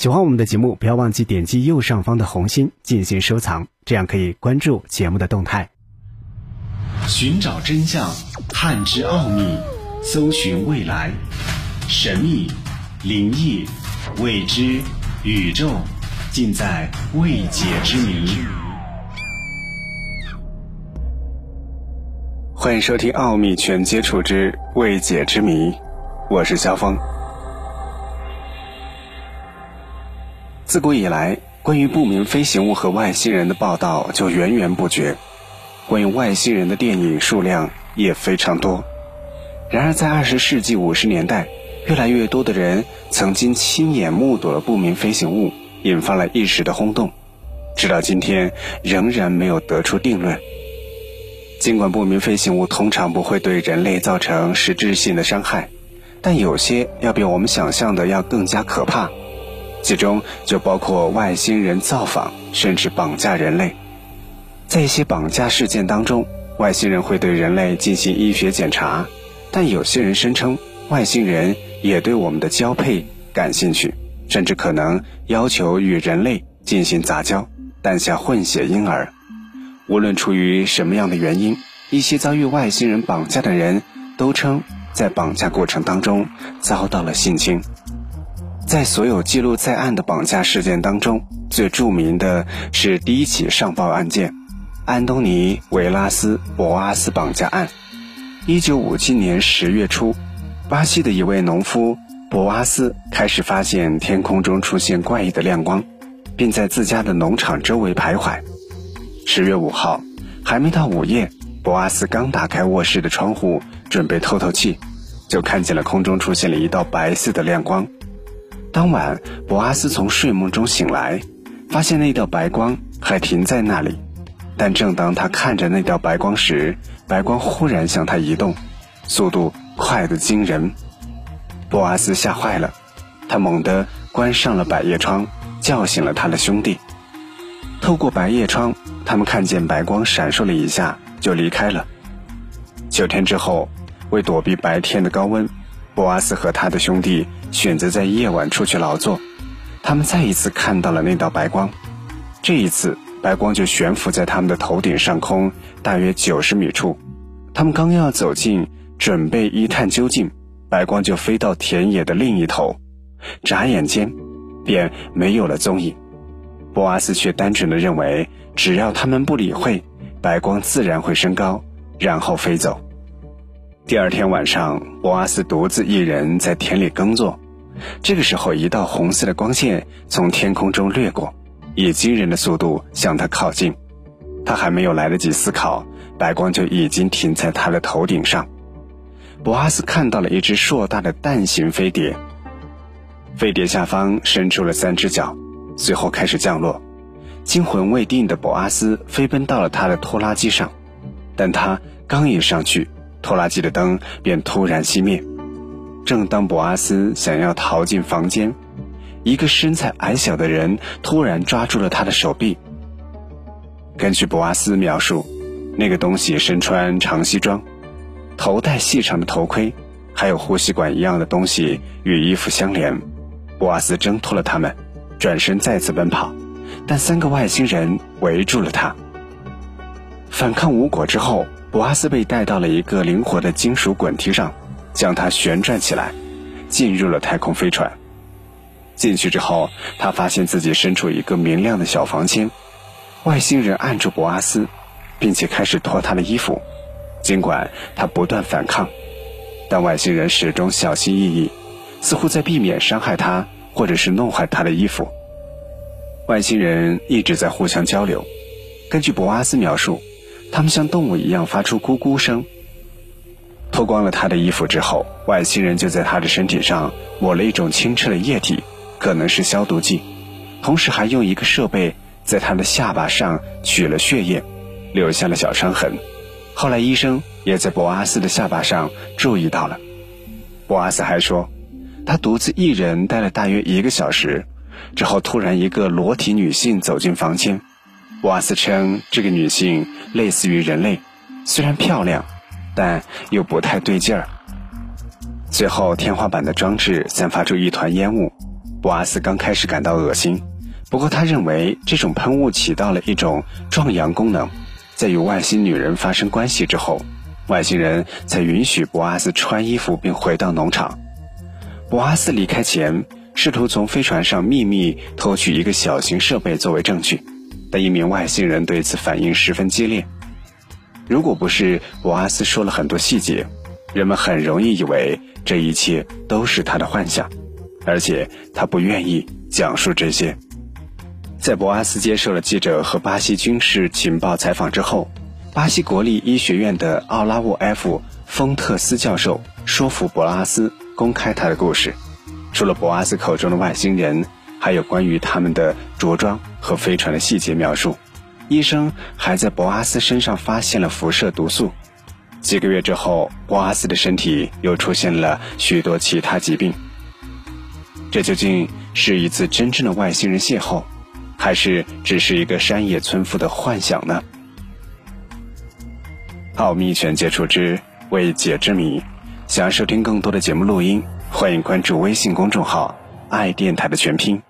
喜欢我们的节目，不要忘记点击右上方的红心进行收藏，这样可以关注节目的动态。寻找真相，探知奥秘，搜寻未来，神秘、灵异、未知、宇宙，尽在未解之谜。欢迎收听《奥秘全接触之未解之谜》，我是肖峰。自古以来，关于不明飞行物和外星人的报道就源源不绝，关于外星人的电影数量也非常多。然而，在二十世纪五十年代，越来越多的人曾经亲眼目睹了不明飞行物，引发了一时的轰动。直到今天，仍然没有得出定论。尽管不明飞行物通常不会对人类造成实质性的伤害，但有些要比我们想象的要更加可怕。其中就包括外星人造访，甚至绑架人类。在一些绑架事件当中，外星人会对人类进行医学检查，但有些人声称外星人也对我们的交配感兴趣，甚至可能要求与人类进行杂交，诞下混血婴儿。无论出于什么样的原因，一些遭遇外星人绑架的人都称在绑架过程当中遭到了性侵。在所有记录在案的绑架事件当中，最著名的是第一起上报案件——安东尼·维拉斯·博阿斯绑架案。一九五七年十月初，巴西的一位农夫博阿斯开始发现天空中出现怪异的亮光，并在自家的农场周围徘徊。十月五号，还没到午夜，博阿斯刚打开卧室的窗户准备透透气，就看见了空中出现了一道白色的亮光。当晚，博阿斯从睡梦中醒来，发现那道白光还停在那里。但正当他看着那道白光时，白光忽然向他移动，速度快得惊人。博阿斯吓坏了，他猛地关上了百叶窗，叫醒了他的兄弟。透过百叶窗，他们看见白光闪烁了一下，就离开了。九天之后，为躲避白天的高温。博阿斯和他的兄弟选择在夜晚出去劳作，他们再一次看到了那道白光，这一次白光就悬浮在他们的头顶上空大约九十米处。他们刚要走近，准备一探究竟，白光就飞到田野的另一头，眨眼间便没有了踪影。博阿斯却单纯的认为，只要他们不理会，白光自然会升高，然后飞走。第二天晚上，博阿斯独自一人在田里耕作。这个时候，一道红色的光线从天空中掠过，以惊人的速度向他靠近。他还没有来得及思考，白光就已经停在他的头顶上。博阿斯看到了一只硕大的蛋形飞碟，飞碟下方伸出了三只脚，随后开始降落。惊魂未定的博阿斯飞奔到了他的拖拉机上，但他刚一上去，拖拉机的灯便突然熄灭。正当博阿斯想要逃进房间，一个身材矮小的人突然抓住了他的手臂。根据博阿斯描述，那个东西身穿长西装，头戴细长的头盔，还有呼吸管一样的东西与衣服相连。博阿斯挣脱了他们，转身再次奔跑，但三个外星人围住了他。反抗无果之后。博阿斯被带到了一个灵活的金属滚梯上，将它旋转起来，进入了太空飞船。进去之后，他发现自己身处一个明亮的小房间。外星人按住博阿斯，并且开始脱他的衣服。尽管他不断反抗，但外星人始终小心翼翼，似乎在避免伤害他或者是弄坏他的衣服。外星人一直在互相交流。根据博阿斯描述。他们像动物一样发出咕咕声。脱光了他的衣服之后，外星人就在他的身体上抹了一种清澈的液体，可能是消毒剂，同时还用一个设备在他的下巴上取了血液，留下了小伤痕。后来医生也在博阿斯的下巴上注意到了。博阿斯还说，他独自一人待了大约一个小时，之后突然一个裸体女性走进房间。瓦斯称，这个女性类似于人类，虽然漂亮，但又不太对劲儿。最后，天花板的装置散发出一团烟雾，博阿斯刚开始感到恶心，不过他认为这种喷雾起到了一种壮阳功能。在与外星女人发生关系之后，外星人才允许博阿斯穿衣服并回到农场。博阿斯离开前，试图从飞船上秘密偷取一个小型设备作为证据，但一名外星人对此反应十分激烈。如果不是博阿斯说了很多细节，人们很容易以为这一切都是他的幻想，而且他不愿意讲述这些。在博阿斯接受了记者和巴西军事情报采访之后，巴西国立医学院的奥拉沃 ·F· 丰特斯教授说服博阿斯公开他的故事。除了博阿斯口中的外星人，还有关于他们的着装和飞船的细节描述。医生还在博阿斯身上发现了辐射毒素。几个月之后，博阿斯的身体又出现了许多其他疾病。这究竟是一次真正的外星人邂逅？还是只是一个山野村夫的幻想呢？奥秘全接触之未解之谜，想要收听更多的节目录音，欢迎关注微信公众号“爱电台”的全拼。